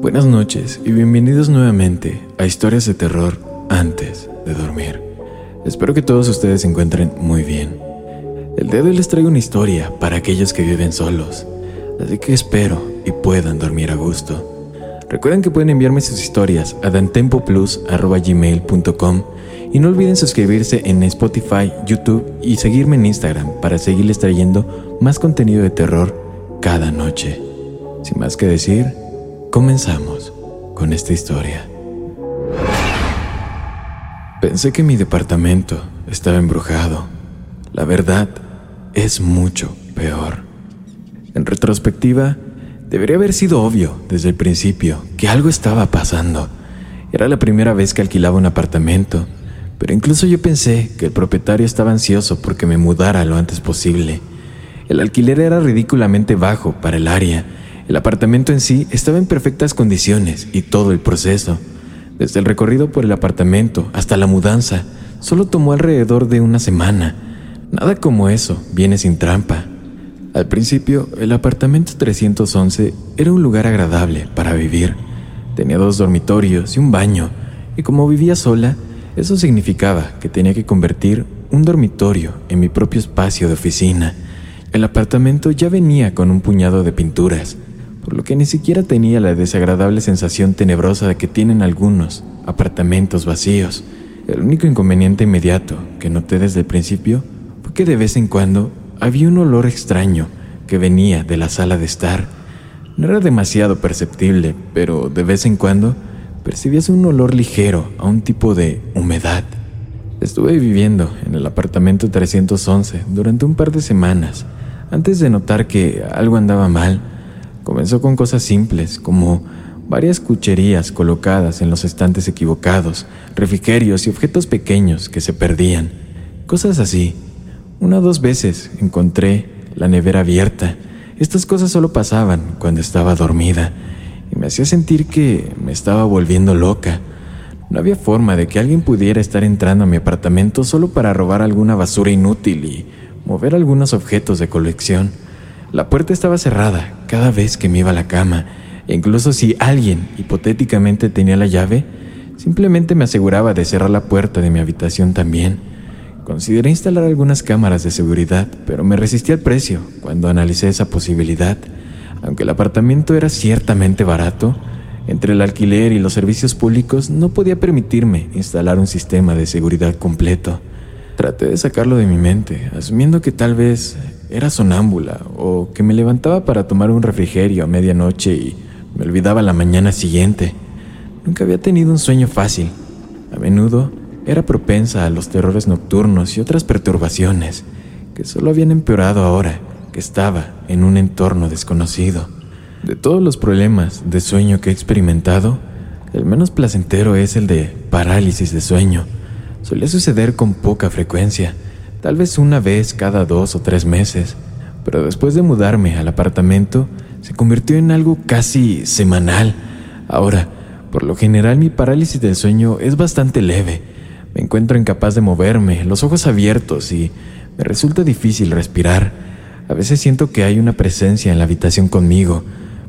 Buenas noches y bienvenidos nuevamente a Historias de Terror antes de dormir. Espero que todos ustedes se encuentren muy bien. El día de hoy les traigo una historia para aquellos que viven solos, así que espero y puedan dormir a gusto. Recuerden que pueden enviarme sus historias a dantempoplus.gmail.com y no olviden suscribirse en Spotify, YouTube y seguirme en Instagram para seguirles trayendo más contenido de terror cada noche. Sin más que decir, Comenzamos con esta historia. Pensé que mi departamento estaba embrujado. La verdad es mucho peor. En retrospectiva, debería haber sido obvio desde el principio que algo estaba pasando. Era la primera vez que alquilaba un apartamento, pero incluso yo pensé que el propietario estaba ansioso porque me mudara lo antes posible. El alquiler era ridículamente bajo para el área el apartamento en sí estaba en perfectas condiciones y todo el proceso, desde el recorrido por el apartamento hasta la mudanza, solo tomó alrededor de una semana. Nada como eso viene sin trampa. Al principio, el apartamento 311 era un lugar agradable para vivir. Tenía dos dormitorios y un baño, y como vivía sola, eso significaba que tenía que convertir un dormitorio en mi propio espacio de oficina. El apartamento ya venía con un puñado de pinturas, por lo que ni siquiera tenía la desagradable sensación tenebrosa de que tienen algunos apartamentos vacíos. El único inconveniente inmediato que noté desde el principio fue que de vez en cuando había un olor extraño que venía de la sala de estar. No era demasiado perceptible, pero de vez en cuando percibías un olor ligero a un tipo de humedad. Estuve viviendo en el apartamento 311 durante un par de semanas antes de notar que algo andaba mal Comenzó con cosas simples, como varias cucherías colocadas en los estantes equivocados, refrigerios y objetos pequeños que se perdían. Cosas así. Una o dos veces encontré la nevera abierta. Estas cosas solo pasaban cuando estaba dormida y me hacía sentir que me estaba volviendo loca. No había forma de que alguien pudiera estar entrando a mi apartamento solo para robar alguna basura inútil y mover algunos objetos de colección. La puerta estaba cerrada cada vez que me iba a la cama, e incluso si alguien hipotéticamente tenía la llave, simplemente me aseguraba de cerrar la puerta de mi habitación también. Consideré instalar algunas cámaras de seguridad, pero me resistí al precio cuando analicé esa posibilidad. Aunque el apartamento era ciertamente barato, entre el alquiler y los servicios públicos no podía permitirme instalar un sistema de seguridad completo. Traté de sacarlo de mi mente, asumiendo que tal vez era sonámbula o que me levantaba para tomar un refrigerio a medianoche y me olvidaba la mañana siguiente. Nunca había tenido un sueño fácil. A menudo era propensa a los terrores nocturnos y otras perturbaciones que solo habían empeorado ahora que estaba en un entorno desconocido. De todos los problemas de sueño que he experimentado, el menos placentero es el de parálisis de sueño. Solía suceder con poca frecuencia tal vez una vez cada dos o tres meses, pero después de mudarme al apartamento se convirtió en algo casi semanal. Ahora, por lo general mi parálisis del sueño es bastante leve. Me encuentro incapaz de moverme, los ojos abiertos y me resulta difícil respirar. A veces siento que hay una presencia en la habitación conmigo,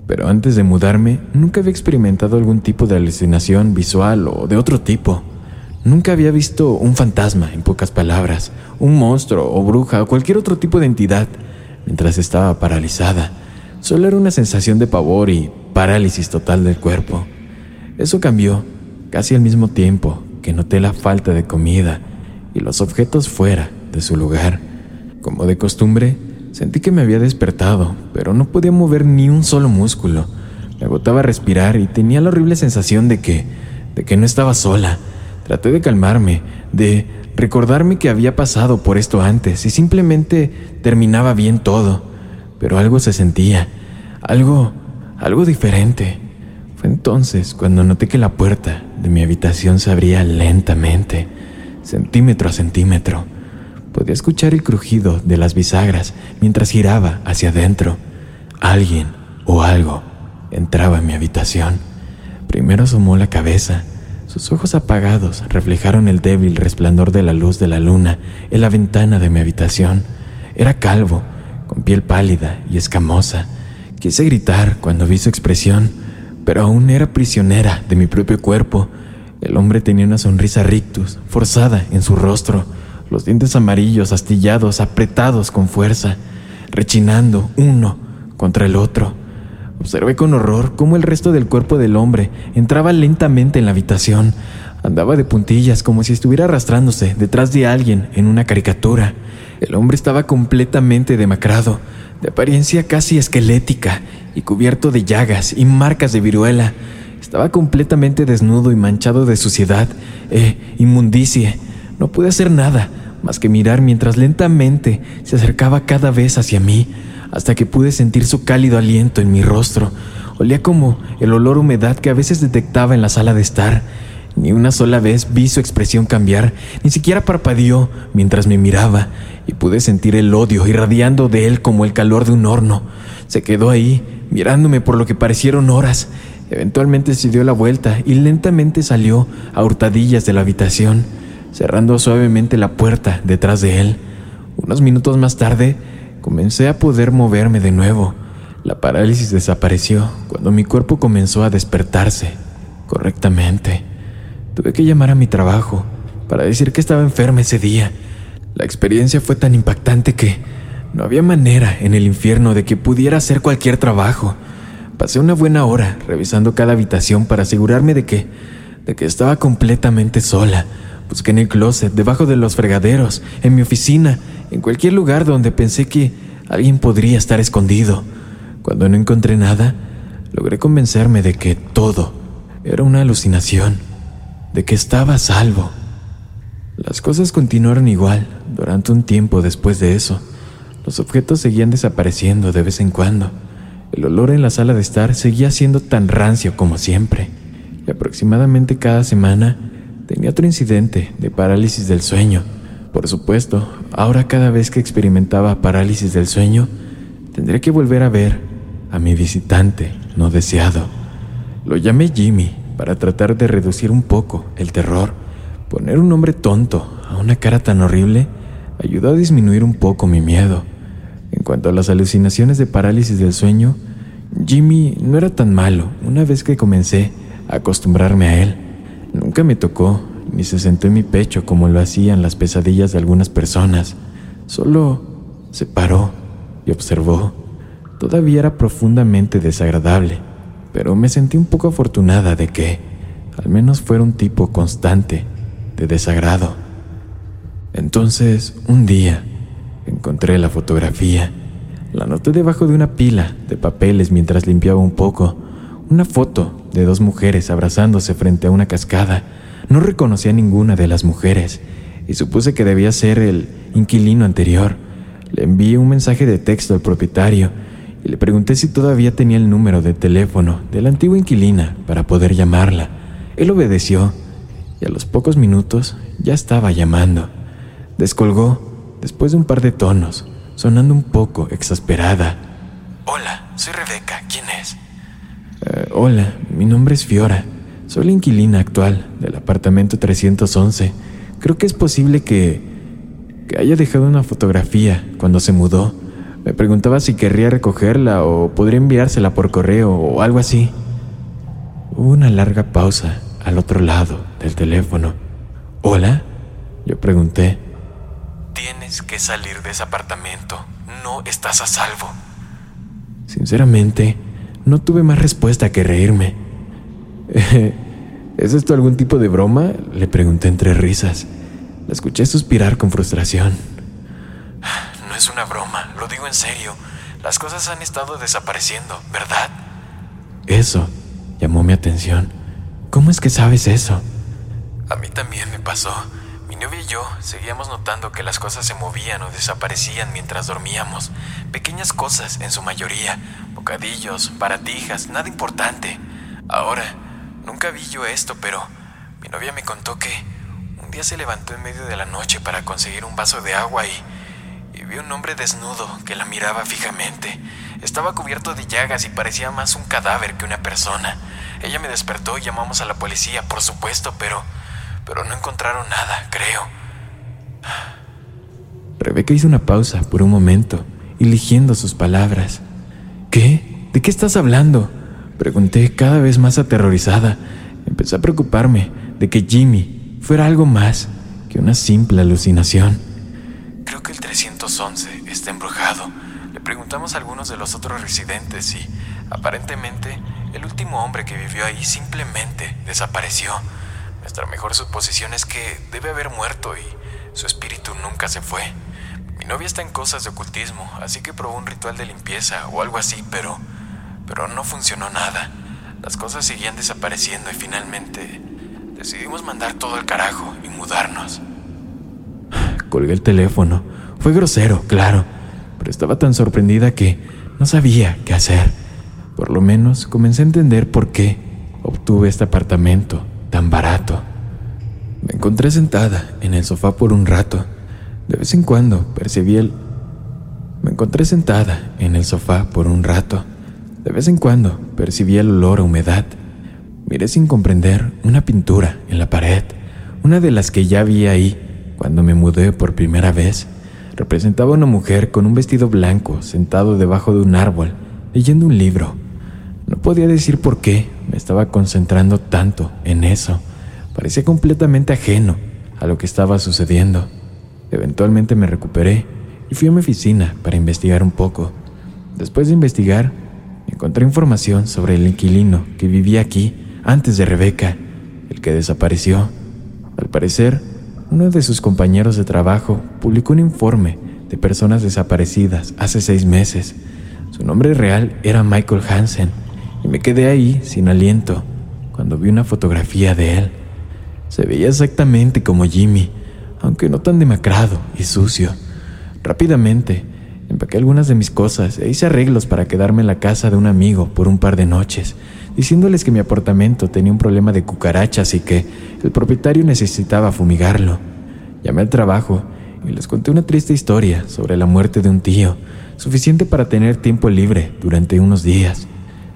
pero antes de mudarme nunca había experimentado algún tipo de alucinación visual o de otro tipo. Nunca había visto un fantasma, en pocas palabras, un monstruo o bruja o cualquier otro tipo de entidad mientras estaba paralizada. Solo era una sensación de pavor y parálisis total del cuerpo. Eso cambió casi al mismo tiempo que noté la falta de comida y los objetos fuera de su lugar. Como de costumbre, sentí que me había despertado, pero no podía mover ni un solo músculo. Me agotaba respirar y tenía la horrible sensación de que, de que no estaba sola. Traté de calmarme, de recordarme que había pasado por esto antes y simplemente terminaba bien todo, pero algo se sentía, algo, algo diferente. Fue entonces cuando noté que la puerta de mi habitación se abría lentamente, centímetro a centímetro. Podía escuchar el crujido de las bisagras mientras giraba hacia adentro. Alguien o algo entraba en mi habitación. Primero asomó la cabeza. Sus ojos apagados reflejaron el débil resplandor de la luz de la luna en la ventana de mi habitación. Era calvo, con piel pálida y escamosa. Quise gritar cuando vi su expresión, pero aún era prisionera de mi propio cuerpo. El hombre tenía una sonrisa rictus, forzada en su rostro, los dientes amarillos, astillados, apretados con fuerza, rechinando uno contra el otro. Observé con horror cómo el resto del cuerpo del hombre entraba lentamente en la habitación. Andaba de puntillas como si estuviera arrastrándose detrás de alguien en una caricatura. El hombre estaba completamente demacrado, de apariencia casi esquelética y cubierto de llagas y marcas de viruela. Estaba completamente desnudo y manchado de suciedad e inmundicie. No pude hacer nada más que mirar mientras lentamente se acercaba cada vez hacia mí, hasta que pude sentir su cálido aliento en mi rostro. Olía como el olor humedad que a veces detectaba en la sala de estar. Ni una sola vez vi su expresión cambiar, ni siquiera parpadeó mientras me miraba, y pude sentir el odio irradiando de él como el calor de un horno. Se quedó ahí, mirándome por lo que parecieron horas. Eventualmente se dio la vuelta y lentamente salió a hurtadillas de la habitación, cerrando suavemente la puerta detrás de él. Unos minutos más tarde, comencé a poder moverme de nuevo. La parálisis desapareció cuando mi cuerpo comenzó a despertarse correctamente. Tuve que llamar a mi trabajo para decir que estaba enferma ese día. La experiencia fue tan impactante que no había manera en el infierno de que pudiera hacer cualquier trabajo. Pasé una buena hora revisando cada habitación para asegurarme de que de que estaba completamente sola. Busqué en el closet, debajo de los fregaderos, en mi oficina, en cualquier lugar donde pensé que alguien podría estar escondido. Cuando no encontré nada, logré convencerme de que todo era una alucinación, de que estaba a salvo. Las cosas continuaron igual durante un tiempo después de eso. Los objetos seguían desapareciendo de vez en cuando. El olor en la sala de estar seguía siendo tan rancio como siempre. Y aproximadamente cada semana tenía otro incidente de parálisis del sueño. Por supuesto, ahora cada vez que experimentaba parálisis del sueño, tendría que volver a ver a mi visitante no deseado. Lo llamé Jimmy para tratar de reducir un poco el terror. Poner un nombre tonto a una cara tan horrible ayudó a disminuir un poco mi miedo. En cuanto a las alucinaciones de parálisis del sueño, Jimmy no era tan malo una vez que comencé a acostumbrarme a él. Nunca me tocó ni se sentó en mi pecho como lo hacían las pesadillas de algunas personas. Solo se paró y observó. Todavía era profundamente desagradable, pero me sentí un poco afortunada de que al menos fuera un tipo constante de desagrado. Entonces, un día, encontré la fotografía. La noté debajo de una pila de papeles mientras limpiaba un poco. Una foto de dos mujeres abrazándose frente a una cascada. No reconocí a ninguna de las mujeres y supuse que debía ser el inquilino anterior. Le envié un mensaje de texto al propietario y le pregunté si todavía tenía el número de teléfono de la antigua inquilina para poder llamarla. Él obedeció y a los pocos minutos ya estaba llamando. Descolgó después de un par de tonos, sonando un poco exasperada. Hola, soy Rebeca. ¿Quién es? Eh, hola, mi nombre es Fiora. Soy la inquilina actual del apartamento 311. Creo que es posible que, que haya dejado una fotografía cuando se mudó. Me preguntaba si querría recogerla o podría enviársela por correo o algo así. Hubo una larga pausa al otro lado del teléfono. ¿Hola? Yo pregunté. Tienes que salir de ese apartamento. No estás a salvo. Sinceramente, no tuve más respuesta que reírme. ¿Es esto algún tipo de broma? Le pregunté entre risas. La escuché suspirar con frustración. No es una broma, lo digo en serio. Las cosas han estado desapareciendo, ¿verdad? Eso llamó mi atención. ¿Cómo es que sabes eso? A mí también me pasó. Mi novia y yo seguíamos notando que las cosas se movían o desaparecían mientras dormíamos. Pequeñas cosas, en su mayoría. Bocadillos, baratijas, nada importante. Ahora, nunca vi yo esto, pero mi novia me contó que un día se levantó en medio de la noche para conseguir un vaso de agua y, y vi un hombre desnudo que la miraba fijamente. Estaba cubierto de llagas y parecía más un cadáver que una persona. Ella me despertó y llamamos a la policía, por supuesto, pero pero no encontraron nada, creo. Rebeca hizo una pausa por un momento, eligiendo sus palabras. ¿Qué? ¿De qué estás hablando? Pregunté cada vez más aterrorizada. Empecé a preocuparme de que Jimmy fuera algo más que una simple alucinación. Creo que el 311 está embrujado. Le preguntamos a algunos de los otros residentes y, aparentemente, el último hombre que vivió ahí simplemente desapareció. Nuestra mejor suposición es que debe haber muerto y su espíritu nunca se fue. Mi novia está en cosas de ocultismo, así que probó un ritual de limpieza o algo así, pero pero no funcionó nada. Las cosas seguían desapareciendo y finalmente decidimos mandar todo al carajo y mudarnos. Colgué el teléfono. Fue grosero, claro, pero estaba tan sorprendida que no sabía qué hacer. Por lo menos comencé a entender por qué obtuve este apartamento tan barato. Me encontré sentada en el sofá por un rato. De vez en cuando percibí el... Me encontré sentada en el sofá por un rato. De vez en cuando percibí el olor a humedad. Miré sin comprender una pintura en la pared, una de las que ya vi ahí cuando me mudé por primera vez. Representaba una mujer con un vestido blanco sentado debajo de un árbol, leyendo un libro. No podía decir por qué me estaba concentrando tanto en eso. Parecía completamente ajeno a lo que estaba sucediendo. Eventualmente me recuperé y fui a mi oficina para investigar un poco. Después de investigar, encontré información sobre el inquilino que vivía aquí antes de Rebeca, el que desapareció. Al parecer, uno de sus compañeros de trabajo publicó un informe de personas desaparecidas hace seis meses. Su nombre real era Michael Hansen y me quedé ahí sin aliento cuando vi una fotografía de él. Se veía exactamente como Jimmy, aunque no tan demacrado y sucio. Rápidamente empaqué algunas de mis cosas e hice arreglos para quedarme en la casa de un amigo por un par de noches, diciéndoles que mi apartamento tenía un problema de cucarachas y que el propietario necesitaba fumigarlo. Llamé al trabajo y les conté una triste historia sobre la muerte de un tío, suficiente para tener tiempo libre durante unos días.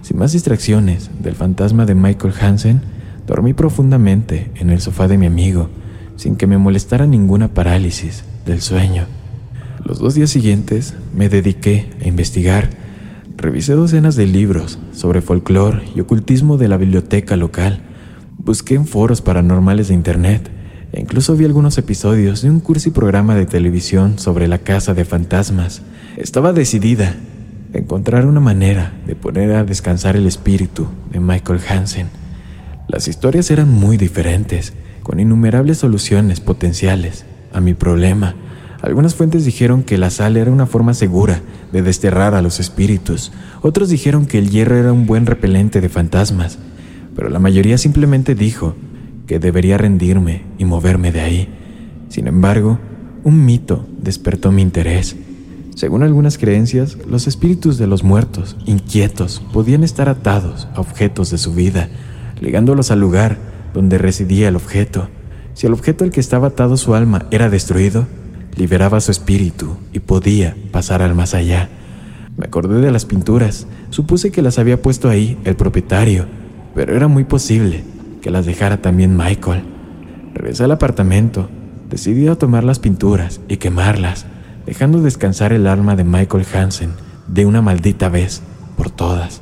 Sin más distracciones del fantasma de Michael Hansen, dormí profundamente en el sofá de mi amigo, sin que me molestara ninguna parálisis del sueño. Los dos días siguientes me dediqué a investigar. Revisé docenas de libros sobre folclore y ocultismo de la biblioteca local. Busqué en foros paranormales de internet e incluso vi algunos episodios de un curso y programa de televisión sobre la casa de fantasmas. Estaba decidida encontrar una manera de poner a descansar el espíritu de Michael Hansen. Las historias eran muy diferentes, con innumerables soluciones potenciales a mi problema. Algunas fuentes dijeron que la sal era una forma segura de desterrar a los espíritus, otros dijeron que el hierro era un buen repelente de fantasmas, pero la mayoría simplemente dijo que debería rendirme y moverme de ahí. Sin embargo, un mito despertó mi interés. Según algunas creencias, los espíritus de los muertos, inquietos, podían estar atados a objetos de su vida, ligándolos al lugar donde residía el objeto. Si el objeto al que estaba atado su alma era destruido, liberaba su espíritu y podía pasar al más allá. Me acordé de las pinturas, supuse que las había puesto ahí el propietario, pero era muy posible que las dejara también Michael. Regresé al apartamento, decidí a tomar las pinturas y quemarlas dejando descansar el alma de Michael Hansen de una maldita vez por todas.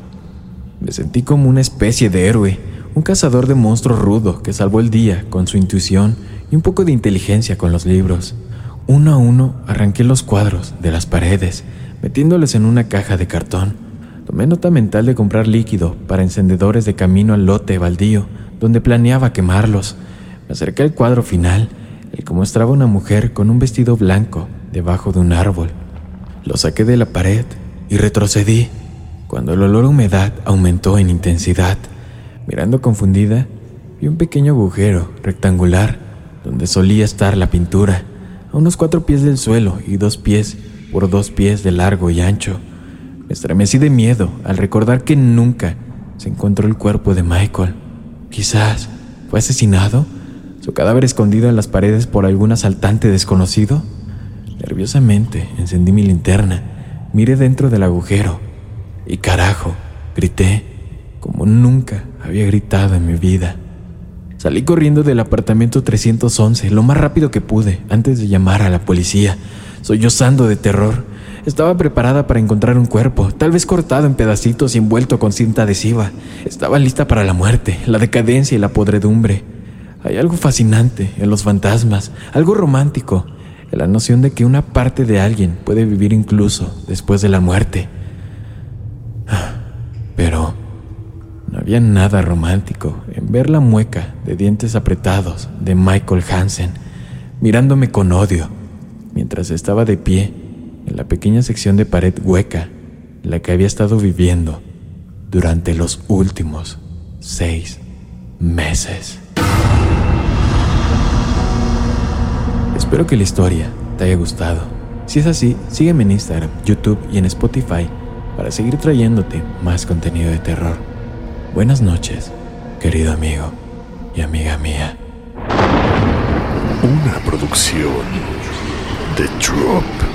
Me sentí como una especie de héroe, un cazador de monstruos rudo que salvó el día con su intuición y un poco de inteligencia con los libros. Uno a uno arranqué los cuadros de las paredes, metiéndoles en una caja de cartón. Tomé nota mental de comprar líquido para encendedores de camino al lote baldío donde planeaba quemarlos. Me acerqué al cuadro final, el que mostraba una mujer con un vestido blanco debajo de un árbol. Lo saqué de la pared y retrocedí cuando el olor a humedad aumentó en intensidad. Mirando confundida, vi un pequeño agujero rectangular donde solía estar la pintura, a unos cuatro pies del suelo y dos pies por dos pies de largo y ancho. Me estremecí de miedo al recordar que nunca se encontró el cuerpo de Michael. Quizás fue asesinado, su cadáver escondido en las paredes por algún asaltante desconocido. Nerviosamente encendí mi linterna, miré dentro del agujero y carajo, grité como nunca había gritado en mi vida. Salí corriendo del apartamento 311 lo más rápido que pude antes de llamar a la policía, sollozando de terror. Estaba preparada para encontrar un cuerpo, tal vez cortado en pedacitos y envuelto con cinta adhesiva. Estaba lista para la muerte, la decadencia y la podredumbre. Hay algo fascinante en los fantasmas, algo romántico, la noción de que una parte de alguien puede vivir incluso después de la muerte. Pero no había nada romántico en ver la mueca de dientes apretados de Michael Hansen mirándome con odio mientras estaba de pie en la pequeña sección de pared hueca en la que había estado viviendo durante los últimos seis meses. Espero que la historia te haya gustado. Si es así, sígueme en Instagram, YouTube y en Spotify para seguir trayéndote más contenido de terror. Buenas noches, querido amigo y amiga mía. Una producción de Drop.